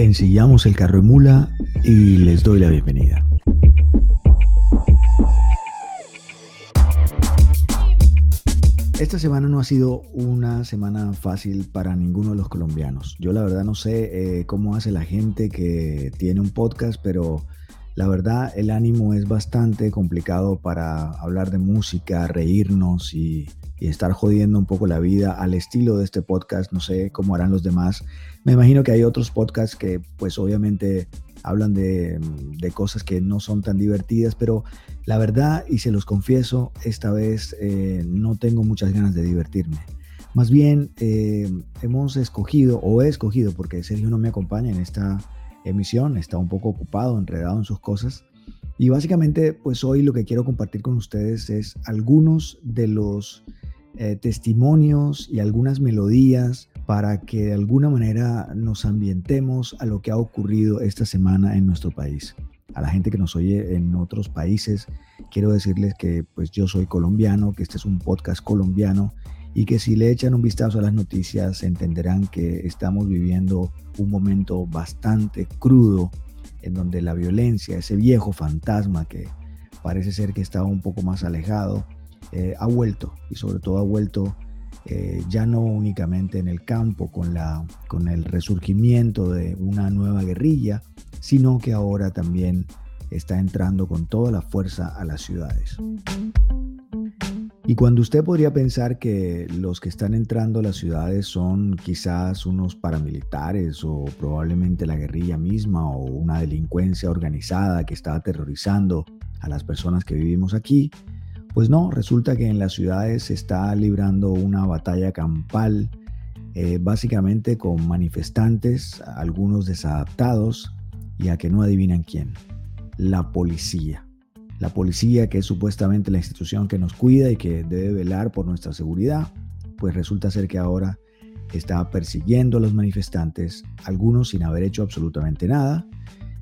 Ensillamos el carro y mula y les doy la bienvenida. Esta semana no ha sido una semana fácil para ninguno de los colombianos. Yo la verdad no sé eh, cómo hace la gente que tiene un podcast, pero la verdad el ánimo es bastante complicado para hablar de música, reírnos y, estar jodiendo un poco la vida al estilo de este podcast. No sé cómo harán los demás. Me imagino que hay otros podcasts que pues obviamente hablan de, cosas que no son tan divertidas, pero la verdad, y se los confieso, esta vez eh, no tengo muchas ganas de divertirme. Más bien, eh, hemos escogido, o he escogido, porque Sergio no me acompaña en esta emisión, está un poco ocupado, enredado en sus cosas. Y básicamente, pues hoy lo que quiero compartir con ustedes es algunos de los eh, testimonios y algunas melodías para que de alguna manera nos ambientemos a lo que ha ocurrido esta semana en nuestro país. A la gente que nos oye en otros países, quiero decirles que pues yo soy colombiano, que este es un podcast colombiano y que si le echan un vistazo a las noticias entenderán que estamos viviendo un momento bastante crudo en donde la violencia, ese viejo fantasma que parece ser que estaba un poco más alejado, eh, ha vuelto y sobre todo ha vuelto eh, ya no únicamente en el campo con, la, con el resurgimiento de una nueva guerrilla, sino que ahora también está entrando con toda la fuerza a las ciudades. Y cuando usted podría pensar que los que están entrando a las ciudades son quizás unos paramilitares o probablemente la guerrilla misma o una delincuencia organizada que está aterrorizando a las personas que vivimos aquí, pues no, resulta que en las ciudades se está librando una batalla campal, eh, básicamente con manifestantes, algunos desadaptados y a que no adivinan quién, la policía. La policía, que es supuestamente la institución que nos cuida y que debe velar por nuestra seguridad, pues resulta ser que ahora está persiguiendo a los manifestantes, algunos sin haber hecho absolutamente nada,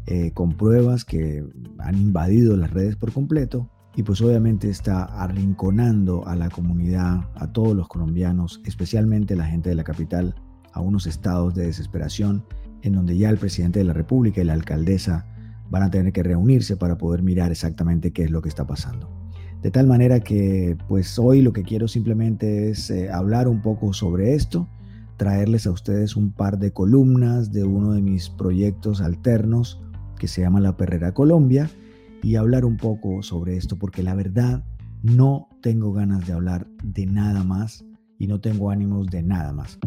eh, con pruebas que han invadido las redes por completo y pues obviamente está arrinconando a la comunidad, a todos los colombianos, especialmente la gente de la capital, a unos estados de desesperación en donde ya el presidente de la República y la alcaldesa van a tener que reunirse para poder mirar exactamente qué es lo que está pasando. De tal manera que pues hoy lo que quiero simplemente es eh, hablar un poco sobre esto, traerles a ustedes un par de columnas de uno de mis proyectos alternos que se llama La Perrera Colombia y hablar un poco sobre esto, porque la verdad no tengo ganas de hablar de nada más y no tengo ánimos de nada más.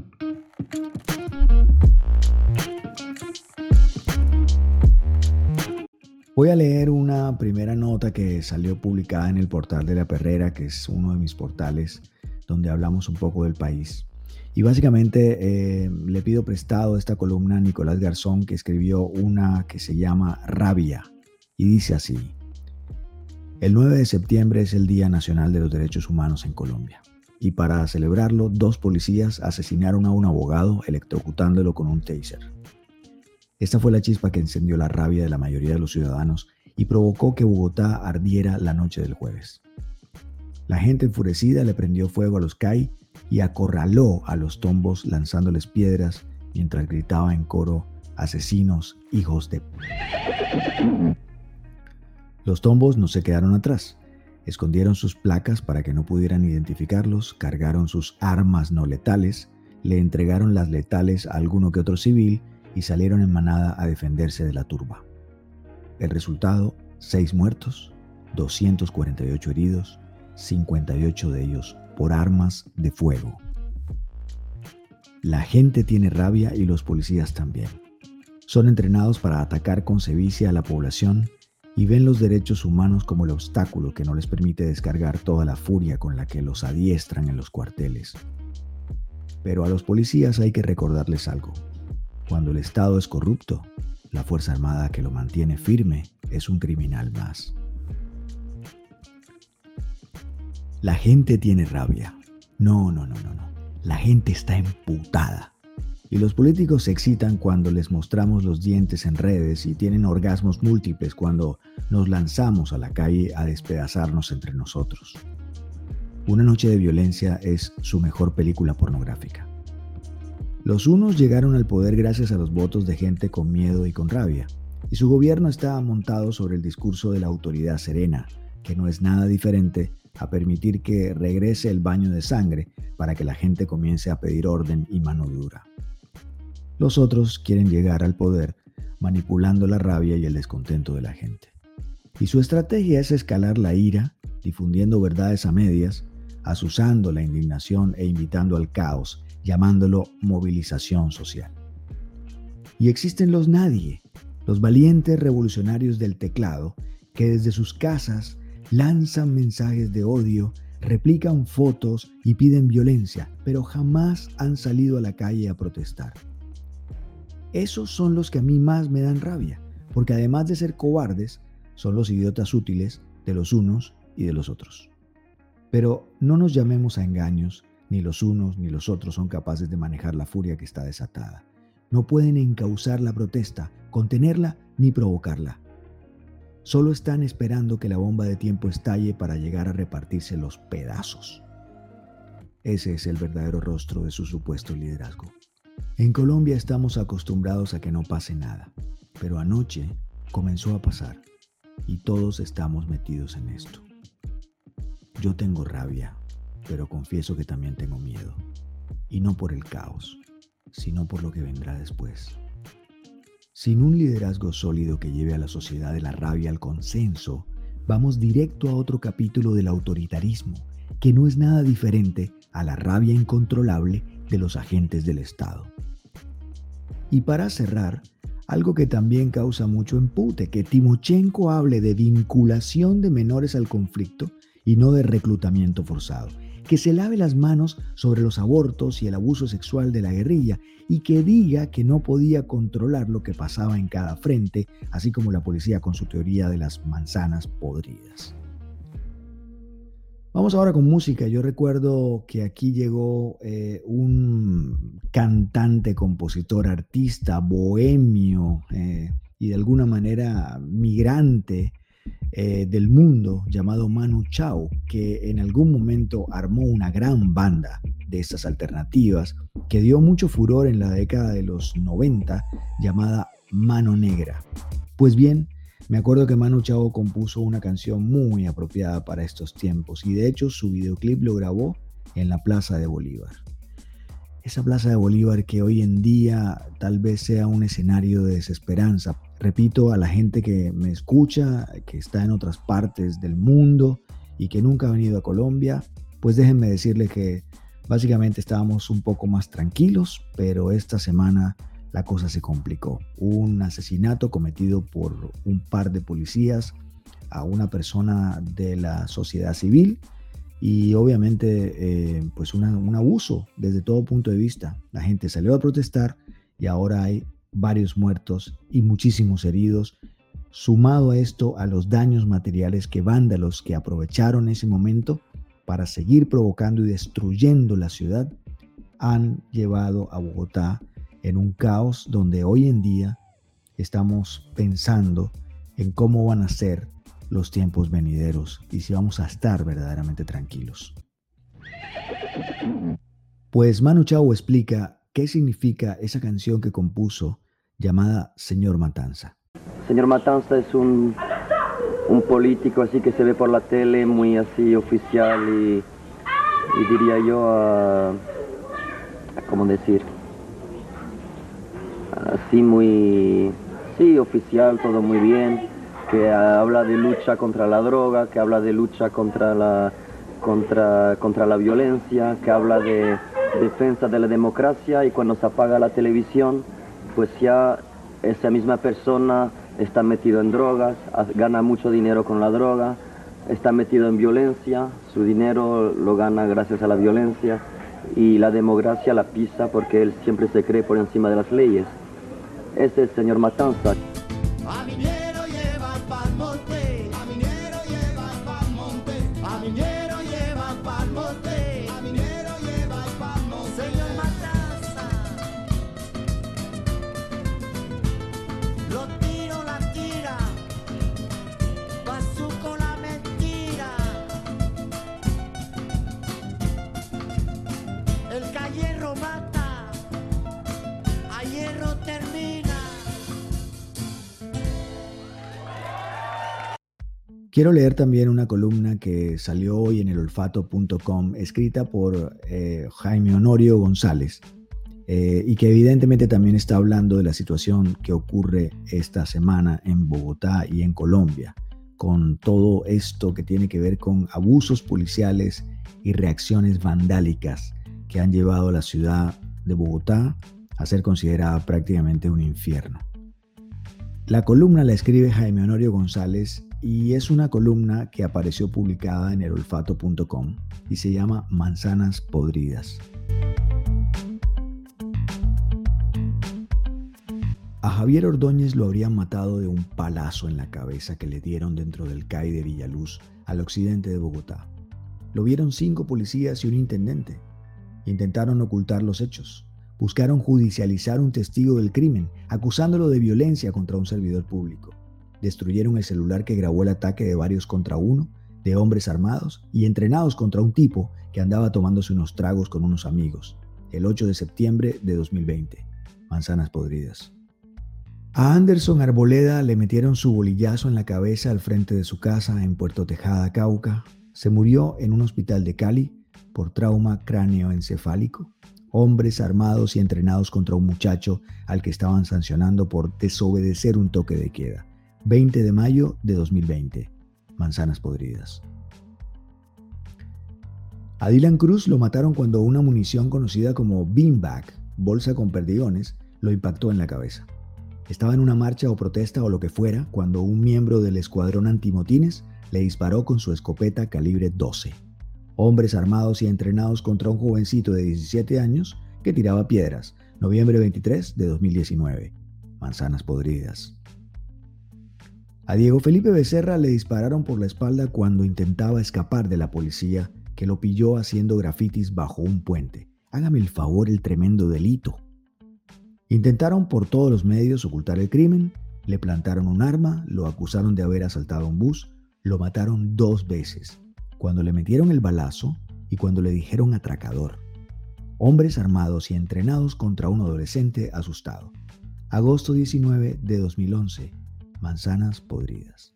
Voy a leer una primera nota que salió publicada en el portal de la Perrera, que es uno de mis portales donde hablamos un poco del país. Y básicamente eh, le pido prestado esta columna a Nicolás Garzón, que escribió una que se llama Rabia y dice así, el 9 de septiembre es el Día Nacional de los Derechos Humanos en Colombia y para celebrarlo dos policías asesinaron a un abogado electrocutándolo con un taser. Esta fue la chispa que encendió la rabia de la mayoría de los ciudadanos y provocó que Bogotá ardiera la noche del jueves. La gente enfurecida le prendió fuego a los CAI y acorraló a los tombos lanzándoles piedras mientras gritaba en coro asesinos, hijos de... Los tombos no se quedaron atrás. Escondieron sus placas para que no pudieran identificarlos, cargaron sus armas no letales, le entregaron las letales a alguno que otro civil y salieron en manada a defenderse de la turba. El resultado, seis muertos, 248 heridos, 58 de ellos por armas de fuego. La gente tiene rabia y los policías también. Son entrenados para atacar con sevicia a la población y ven los derechos humanos como el obstáculo que no les permite descargar toda la furia con la que los adiestran en los cuarteles. Pero a los policías hay que recordarles algo. Cuando el Estado es corrupto, la Fuerza Armada que lo mantiene firme es un criminal más. La gente tiene rabia. No, no, no, no, no. La gente está emputada. Y los políticos se excitan cuando les mostramos los dientes en redes y tienen orgasmos múltiples cuando nos lanzamos a la calle a despedazarnos entre nosotros. Una noche de violencia es su mejor película pornográfica. Los unos llegaron al poder gracias a los votos de gente con miedo y con rabia, y su gobierno estaba montado sobre el discurso de la autoridad serena, que no es nada diferente a permitir que regrese el baño de sangre para que la gente comience a pedir orden y mano dura. Los otros quieren llegar al poder manipulando la rabia y el descontento de la gente. Y su estrategia es escalar la ira, difundiendo verdades a medias, asusando la indignación e invitando al caos, llamándolo movilización social. Y existen los nadie, los valientes revolucionarios del teclado, que desde sus casas lanzan mensajes de odio, replican fotos y piden violencia, pero jamás han salido a la calle a protestar. Esos son los que a mí más me dan rabia, porque además de ser cobardes, son los idiotas útiles de los unos y de los otros. Pero no nos llamemos a engaños, ni los unos ni los otros son capaces de manejar la furia que está desatada. No pueden encauzar la protesta, contenerla ni provocarla. Solo están esperando que la bomba de tiempo estalle para llegar a repartirse los pedazos. Ese es el verdadero rostro de su supuesto liderazgo. En Colombia estamos acostumbrados a que no pase nada, pero anoche comenzó a pasar y todos estamos metidos en esto. Yo tengo rabia, pero confieso que también tengo miedo, y no por el caos, sino por lo que vendrá después. Sin un liderazgo sólido que lleve a la sociedad de la rabia al consenso, vamos directo a otro capítulo del autoritarismo, que no es nada diferente a la rabia incontrolable de los agentes del Estado. Y para cerrar, algo que también causa mucho empute, que Timochenko hable de vinculación de menores al conflicto y no de reclutamiento forzado que se lave las manos sobre los abortos y el abuso sexual de la guerrilla y que diga que no podía controlar lo que pasaba en cada frente, así como la policía con su teoría de las manzanas podridas. Vamos ahora con música. Yo recuerdo que aquí llegó eh, un cantante, compositor, artista, bohemio eh, y de alguna manera migrante eh, del mundo llamado Manu Chao, que en algún momento armó una gran banda de estas alternativas que dio mucho furor en la década de los 90 llamada Mano Negra. Pues bien, me acuerdo que Manu Chao compuso una canción muy apropiada para estos tiempos y de hecho su videoclip lo grabó en la Plaza de Bolívar. Esa Plaza de Bolívar que hoy en día tal vez sea un escenario de desesperanza Repito a la gente que me escucha, que está en otras partes del mundo y que nunca ha venido a Colombia, pues déjenme decirle que básicamente estábamos un poco más tranquilos, pero esta semana la cosa se complicó. Un asesinato cometido por un par de policías a una persona de la sociedad civil y obviamente eh, pues un abuso desde todo punto de vista. La gente salió a protestar y ahora hay varios muertos y muchísimos heridos, sumado a esto a los daños materiales que vándalos que aprovecharon ese momento para seguir provocando y destruyendo la ciudad, han llevado a Bogotá en un caos donde hoy en día estamos pensando en cómo van a ser los tiempos venideros y si vamos a estar verdaderamente tranquilos. Pues Manu Chao explica qué significa esa canción que compuso llamada Señor Matanza. Señor Matanza es un, un político así que se ve por la tele, muy así oficial y, diría yo, a, ¿cómo decir? Así muy, sí, oficial, todo muy bien, que habla de lucha contra la droga, que habla de lucha contra la, contra, contra la violencia, que habla de defensa de la democracia y cuando se apaga la televisión, pues ya esa misma persona está metido en drogas, gana mucho dinero con la droga, está metido en violencia, su dinero lo gana gracias a la violencia y la democracia la pisa porque él siempre se cree por encima de las leyes. Ese es el señor Matanza. Quiero leer también una columna que salió hoy en elolfato.com, escrita por eh, Jaime Honorio González, eh, y que evidentemente también está hablando de la situación que ocurre esta semana en Bogotá y en Colombia, con todo esto que tiene que ver con abusos policiales y reacciones vandálicas que han llevado a la ciudad de Bogotá a ser considerada prácticamente un infierno. La columna la escribe Jaime Honorio González y es una columna que apareció publicada en elolfato.com y se llama Manzanas Podridas. A Javier Ordóñez lo habrían matado de un palazo en la cabeza que le dieron dentro del CAI de Villaluz, al occidente de Bogotá. Lo vieron cinco policías y un intendente. Intentaron ocultar los hechos. Buscaron judicializar un testigo del crimen, acusándolo de violencia contra un servidor público destruyeron el celular que grabó el ataque de varios contra uno, de hombres armados y entrenados contra un tipo que andaba tomándose unos tragos con unos amigos, el 8 de septiembre de 2020. Manzanas podridas. A Anderson Arboleda le metieron su bolillazo en la cabeza al frente de su casa en Puerto Tejada, Cauca. Se murió en un hospital de Cali por trauma cráneoencefálico. Hombres armados y entrenados contra un muchacho al que estaban sancionando por desobedecer un toque de queda. 20 de mayo de 2020. Manzanas podridas. A Dylan Cruz lo mataron cuando una munición conocida como beanbag, bolsa con perdigones, lo impactó en la cabeza. Estaba en una marcha o protesta o lo que fuera cuando un miembro del escuadrón antimotines le disparó con su escopeta calibre 12. Hombres armados y entrenados contra un jovencito de 17 años que tiraba piedras. Noviembre 23 de 2019. Manzanas podridas. A Diego Felipe Becerra le dispararon por la espalda cuando intentaba escapar de la policía que lo pilló haciendo grafitis bajo un puente. Hágame el favor el tremendo delito. Intentaron por todos los medios ocultar el crimen, le plantaron un arma, lo acusaron de haber asaltado un bus, lo mataron dos veces, cuando le metieron el balazo y cuando le dijeron atracador. Hombres armados y entrenados contra un adolescente asustado. Agosto 19 de 2011 manzanas podridas.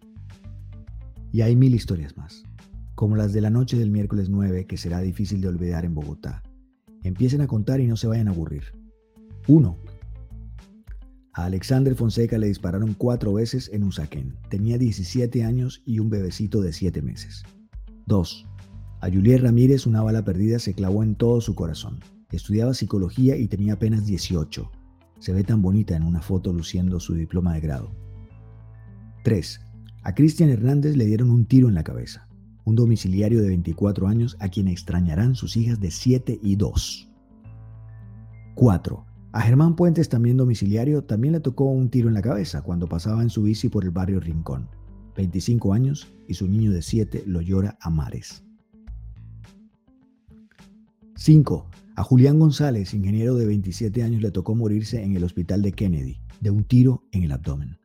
Y hay mil historias más, como las de la noche del miércoles 9 que será difícil de olvidar en Bogotá. Empiecen a contar y no se vayan a aburrir. 1. A Alexander Fonseca le dispararon cuatro veces en Usaquén. Tenía 17 años y un bebecito de 7 meses. 2. A Juliet Ramírez una bala perdida se clavó en todo su corazón. Estudiaba psicología y tenía apenas 18. Se ve tan bonita en una foto luciendo su diploma de grado. 3. A Cristian Hernández le dieron un tiro en la cabeza, un domiciliario de 24 años a quien extrañarán sus hijas de 7 y 2. 4. A Germán Puentes, también domiciliario, también le tocó un tiro en la cabeza cuando pasaba en su bici por el barrio Rincón. 25 años y su niño de 7 lo llora a mares. 5. A Julián González, ingeniero de 27 años, le tocó morirse en el hospital de Kennedy, de un tiro en el abdomen.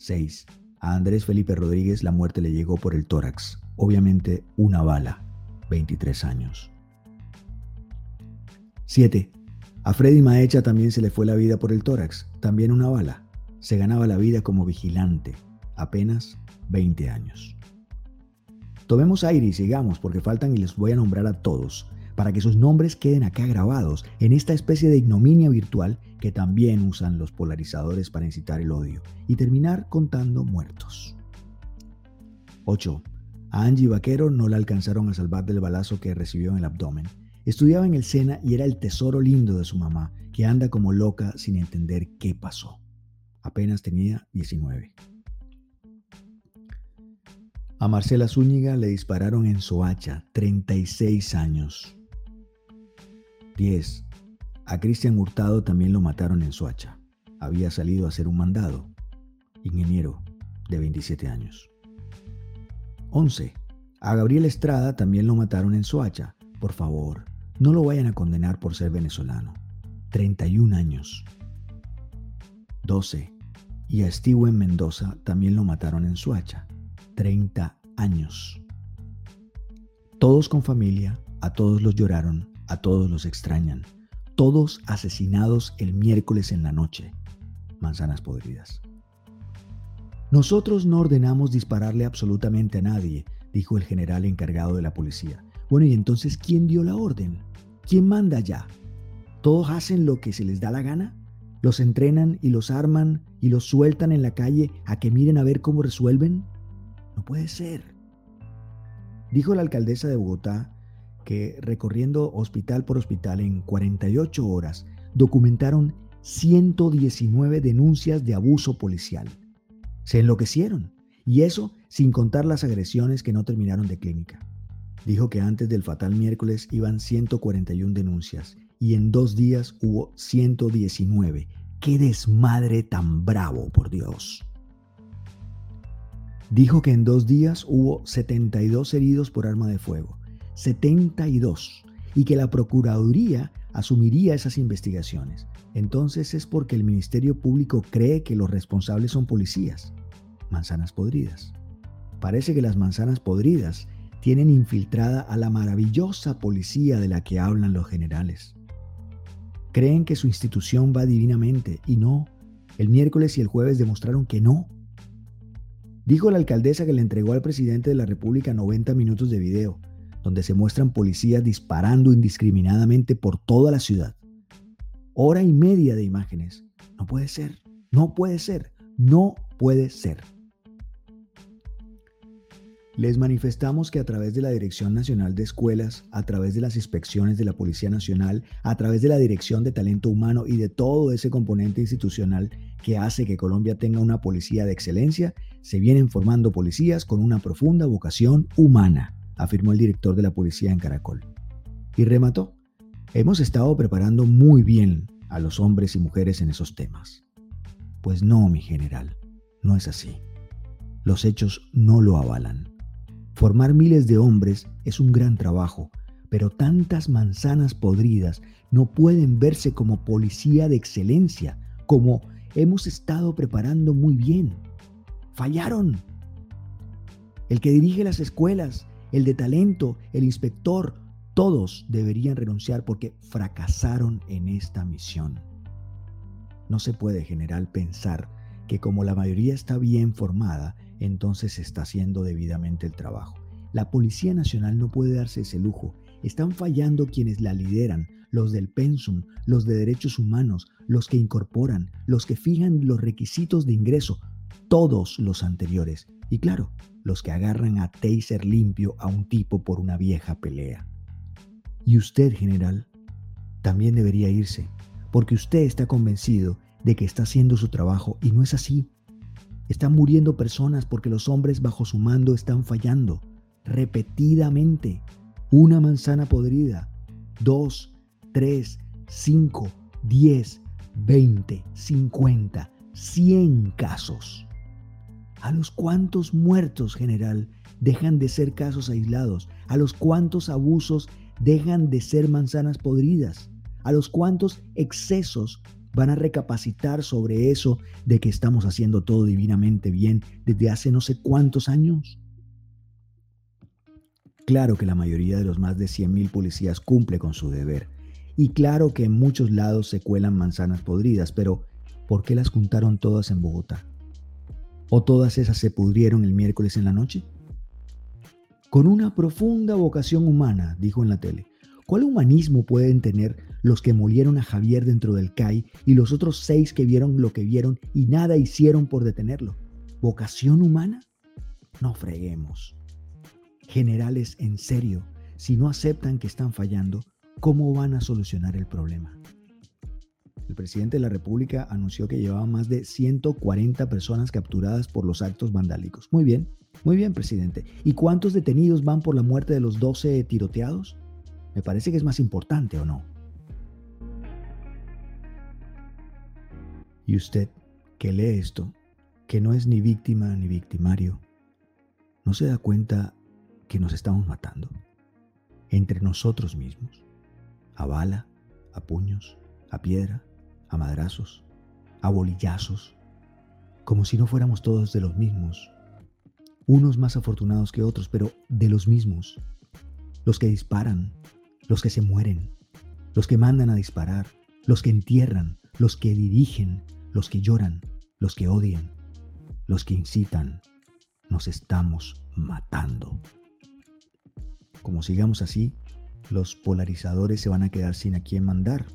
6. A Andrés Felipe Rodríguez la muerte le llegó por el tórax, obviamente una bala, 23 años. 7. A Freddy Maecha también se le fue la vida por el tórax, también una bala. Se ganaba la vida como vigilante, apenas 20 años. Tomemos aire y sigamos porque faltan y les voy a nombrar a todos para que sus nombres queden acá grabados en esta especie de ignominia virtual que también usan los polarizadores para incitar el odio y terminar contando muertos. 8. A Angie Vaquero no la alcanzaron a salvar del balazo que recibió en el abdomen. Estudiaba en el SENA y era el tesoro lindo de su mamá, que anda como loca sin entender qué pasó. Apenas tenía 19. A Marcela Zúñiga le dispararon en Soacha, 36 años. 10. A Cristian Hurtado también lo mataron en Soacha. Había salido a hacer un mandado. Ingeniero de 27 años. 11. A Gabriel Estrada también lo mataron en Soacha. Por favor, no lo vayan a condenar por ser venezolano. 31 años. 12. Y a Steven Mendoza también lo mataron en Soacha. 30 años. Todos con familia, a todos los lloraron, a todos los extrañan. Todos asesinados el miércoles en la noche. Manzanas podridas. Nosotros no ordenamos dispararle absolutamente a nadie, dijo el general encargado de la policía. Bueno, y entonces, ¿quién dio la orden? ¿Quién manda ya? ¿Todos hacen lo que se les da la gana? ¿Los entrenan y los arman y los sueltan en la calle a que miren a ver cómo resuelven? No puede ser. Dijo la alcaldesa de Bogotá que recorriendo hospital por hospital en 48 horas documentaron 119 denuncias de abuso policial. Se enloquecieron, y eso sin contar las agresiones que no terminaron de clínica. Dijo que antes del fatal miércoles iban 141 denuncias y en dos días hubo 119. ¡Qué desmadre tan bravo, por Dios! Dijo que en dos días hubo 72 heridos por arma de fuego. 72. Y que la Procuraduría asumiría esas investigaciones. Entonces es porque el Ministerio Público cree que los responsables son policías manzanas podridas. Parece que las manzanas podridas tienen infiltrada a la maravillosa policía de la que hablan los generales. Creen que su institución va divinamente y no. El miércoles y el jueves demostraron que no. Dijo la alcaldesa que le entregó al presidente de la República 90 minutos de video, donde se muestran policías disparando indiscriminadamente por toda la ciudad. Hora y media de imágenes. No puede ser, no puede ser, no puede ser. Les manifestamos que a través de la Dirección Nacional de Escuelas, a través de las inspecciones de la Policía Nacional, a través de la Dirección de Talento Humano y de todo ese componente institucional que hace que Colombia tenga una policía de excelencia, se vienen formando policías con una profunda vocación humana, afirmó el director de la policía en Caracol. Y remató, hemos estado preparando muy bien a los hombres y mujeres en esos temas. Pues no, mi general, no es así. Los hechos no lo avalan. Formar miles de hombres es un gran trabajo, pero tantas manzanas podridas no pueden verse como policía de excelencia, como hemos estado preparando muy bien. Fallaron. El que dirige las escuelas, el de talento, el inspector, todos deberían renunciar porque fracasaron en esta misión. No se puede, general, pensar que como la mayoría está bien formada, entonces se está haciendo debidamente el trabajo. La Policía Nacional no puede darse ese lujo. Están fallando quienes la lideran, los del pensum, los de derechos humanos, los que incorporan, los que fijan los requisitos de ingreso, todos los anteriores. Y claro, los que agarran a taser limpio a un tipo por una vieja pelea. Y usted, general, también debería irse, porque usted está convencido de que está haciendo su trabajo y no es así. Están muriendo personas porque los hombres bajo su mando están fallando repetidamente. Una manzana podrida, dos, tres, cinco, diez, veinte, cincuenta, cien casos. ¿A los cuantos muertos, general, dejan de ser casos aislados? ¿A los cuantos abusos dejan de ser manzanas podridas? ¿A los cuantos excesos van a recapacitar sobre eso de que estamos haciendo todo divinamente bien desde hace no sé cuántos años? Claro que la mayoría de los más de 100.000 policías cumple con su deber. Y claro que en muchos lados se cuelan manzanas podridas, pero ¿por qué las juntaron todas en Bogotá? ¿O todas esas se pudrieron el miércoles en la noche? Con una profunda vocación humana, dijo en la tele, ¿cuál humanismo pueden tener los que molieron a Javier dentro del CAI y los otros seis que vieron lo que vieron y nada hicieron por detenerlo. ¿Vocación humana? No freguemos. Generales, en serio, si no aceptan que están fallando, ¿cómo van a solucionar el problema? El presidente de la República anunció que llevaba más de 140 personas capturadas por los actos vandálicos. Muy bien, muy bien, presidente. ¿Y cuántos detenidos van por la muerte de los 12 tiroteados? Me parece que es más importante, ¿o no? Y usted, que lee esto, que no es ni víctima ni victimario, ¿no se da cuenta que nos estamos matando? Entre nosotros mismos, a bala, a puños, a piedra, a madrazos, a bolillazos, como si no fuéramos todos de los mismos, unos más afortunados que otros, pero de los mismos, los que disparan, los que se mueren, los que mandan a disparar, los que entierran, los que dirigen, los que lloran, los que odian, los que incitan, nos estamos matando. Como sigamos así, los polarizadores se van a quedar sin a quién mandar,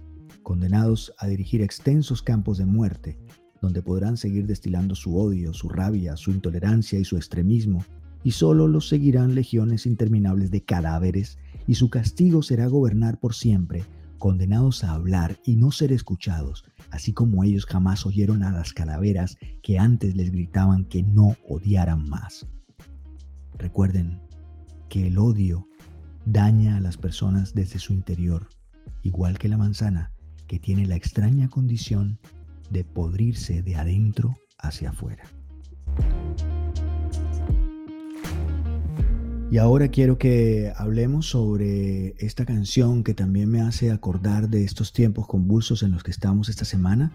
condenados a dirigir extensos campos de muerte, donde podrán seguir destilando su odio, su rabia, su intolerancia y su extremismo, y solo los seguirán legiones interminables de cadáveres, y su castigo será gobernar por siempre, condenados a hablar y no ser escuchados, así como ellos jamás oyeron a las calaveras que antes les gritaban que no odiaran más. Recuerden que el odio daña a las personas desde su interior, igual que la manzana, que tiene la extraña condición de podrirse de adentro hacia afuera. Y ahora quiero que hablemos sobre esta canción que también me hace acordar de estos tiempos convulsos en los que estamos esta semana,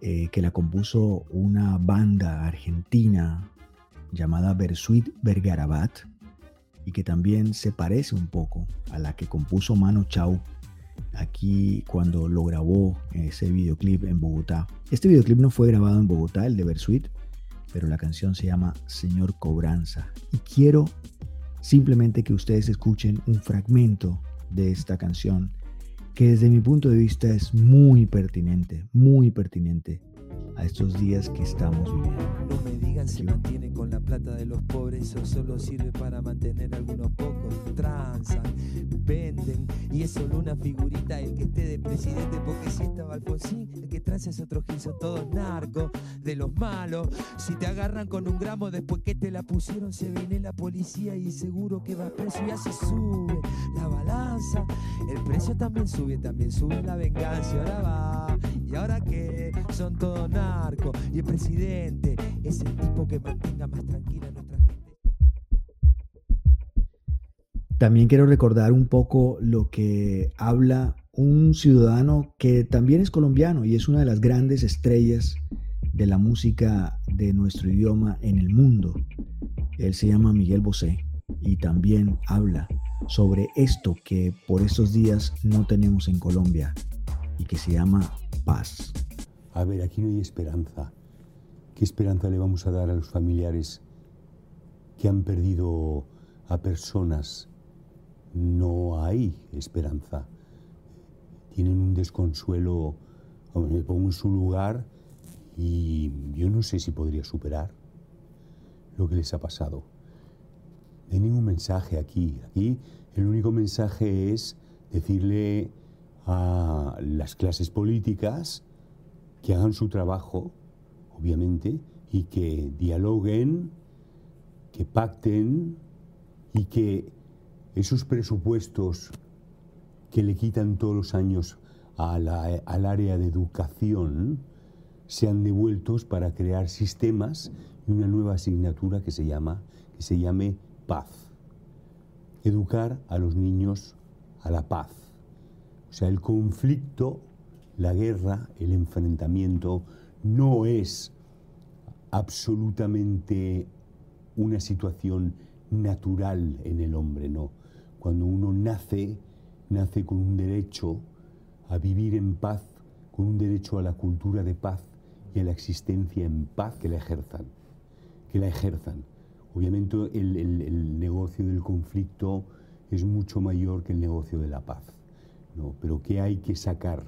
eh, que la compuso una banda argentina llamada Bersuit Bergarabat y que también se parece un poco a la que compuso Mano Chao aquí cuando lo grabó ese videoclip en Bogotá. Este videoclip no fue grabado en Bogotá, el de Bersuit, pero la canción se llama Señor Cobranza. Y quiero simplemente que ustedes escuchen un fragmento de esta canción que desde mi punto de vista es muy pertinente, muy pertinente a estos días que estamos viviendo. No me digan si mantienen con la plata de los pobres o solo sirve para mantener algunos pocos. Transan, venden y es solo una figurita el que esté de presidente porque si estaba Alfonsín, el que transa es otro gil, son todos narcos, de los malos. Si te agarran con un gramo después que te la pusieron se viene la policía y seguro que va preso y así sube la balanza. El precio también sube, también sube la venganza. Ahora va, y el presidente es el tipo que mantenga más tranquila nuestra gente. También quiero recordar un poco lo que habla un ciudadano que también es colombiano y es una de las grandes estrellas de la música de nuestro idioma en el mundo. Él se llama Miguel Bosé y también habla sobre esto que por estos días no tenemos en Colombia y que se llama paz a ver, aquí no hay esperanza. ¿Qué esperanza le vamos a dar a los familiares que han perdido a personas? No hay esperanza. Tienen un desconsuelo. Me pongo en su lugar y yo no sé si podría superar lo que les ha pasado. No hay ningún mensaje aquí. Aquí el único mensaje es decirle a las clases políticas que hagan su trabajo, obviamente, y que dialoguen, que pacten y que esos presupuestos que le quitan todos los años al área de educación sean devueltos para crear sistemas y una nueva asignatura que se llama que se llame paz. Educar a los niños a la paz. O sea, el conflicto la guerra, el enfrentamiento, no es absolutamente una situación natural en el hombre, no. Cuando uno nace, nace con un derecho a vivir en paz, con un derecho a la cultura de paz y a la existencia en paz que la ejerzan, que la ejerzan. Obviamente el, negocio del conflicto es mucho mayor que el negocio de la paz, ¿no? pero ¿qué hay que sacar?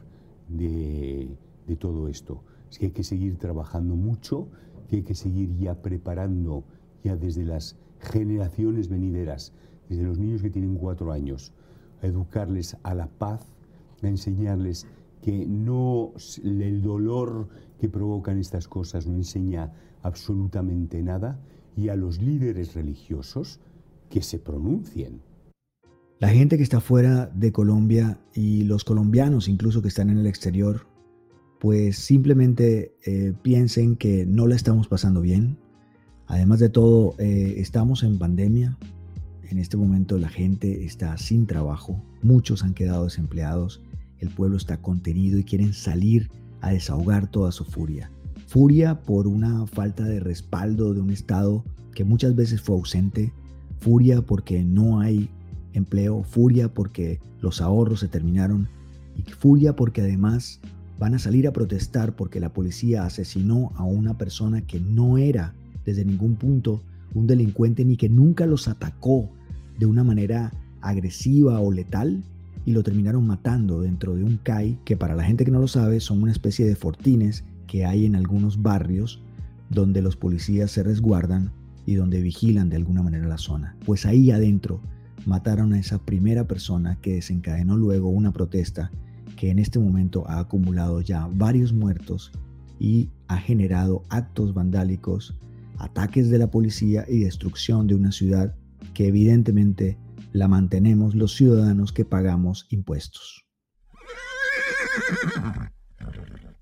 De, todo esto. Es que hay que seguir trabajando mucho, que hay que seguir ya preparando ya desde las generaciones venideras, desde los niños que tienen cuatro años, a educarles a la paz, a enseñarles que no el dolor que provocan estas cosas no enseña absolutamente nada y a los líderes religiosos que se pronuncien. La gente que está fuera de Colombia y los colombianos incluso que están en el exterior, pues simplemente eh, piensen que no la estamos pasando bien. Además de todo, eh, estamos en pandemia. En este momento la gente está sin trabajo, muchos han quedado desempleados, el pueblo está contenido y quieren salir a desahogar toda su furia. Furia por una falta de respaldo de un Estado que muchas veces fue ausente, furia porque no hay empleo, furia porque los ahorros se terminaron y furia porque además van a salir a protestar porque la policía asesinó a una persona que no era desde ningún punto un delincuente ni que nunca los atacó de una manera agresiva o letal y lo terminaron matando dentro de un CAI que para la gente que no lo sabe son una especie de fortines que hay en algunos barrios donde los policías se resguardan y donde vigilan de alguna manera la zona. Pues ahí adentro mataron a esa primera persona que desencadenó luego una protesta que en este momento ha acumulado ya varios muertos y ha generado actos vandálicos, ataques de la policía y destrucción de una ciudad que evidentemente la mantenemos los ciudadanos que pagamos impuestos.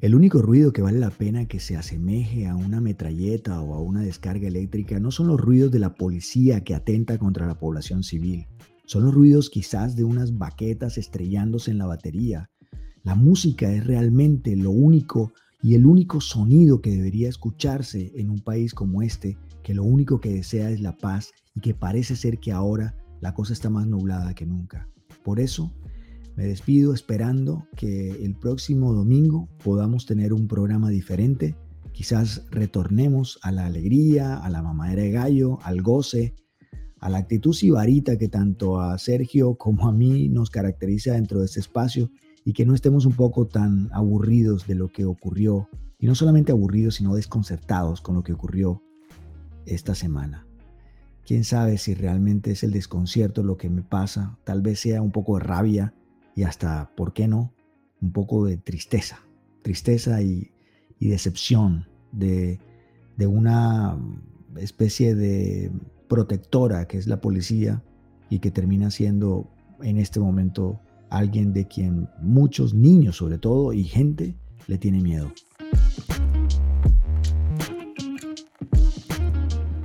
El único ruido que vale la pena que se asemeje a una metralleta o a una descarga eléctrica no son los ruidos de la policía que atenta contra la población civil. Son los ruidos quizás de unas baquetas estrellándose en la batería. La música es realmente lo único y el único sonido que debería escucharse en un país como este, que lo único que desea es la paz y que parece ser que ahora la cosa está más nublada que nunca. Por eso, me despido esperando que el próximo domingo podamos tener un programa diferente. Quizás retornemos a la alegría, a la mamadera de gallo, al goce, a la actitud sibarita que tanto a Sergio como a mí nos caracteriza dentro de este espacio y que no estemos un poco tan aburridos de lo que ocurrió. Y no solamente aburridos, sino desconcertados con lo que ocurrió esta semana. Quién sabe si realmente es el desconcierto lo que me pasa, tal vez sea un poco de rabia, y hasta, ¿por qué no?, un poco de tristeza, tristeza y, decepción de, de una especie de protectora que es la policía y que termina siendo en este momento alguien de quien muchos niños sobre todo y gente le tiene miedo.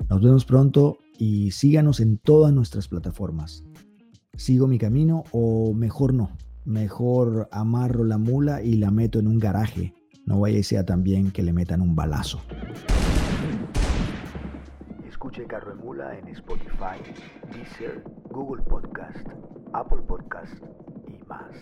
Nos vemos pronto y síganos en todas nuestras plataformas. ¿Sigo mi camino o mejor no? Mejor amarro la mula y la meto en un garaje. No vaya y sea también que le metan un balazo. Escuche Carro de Mula en Spotify, Deezer, Google Podcast, Apple Podcast y más.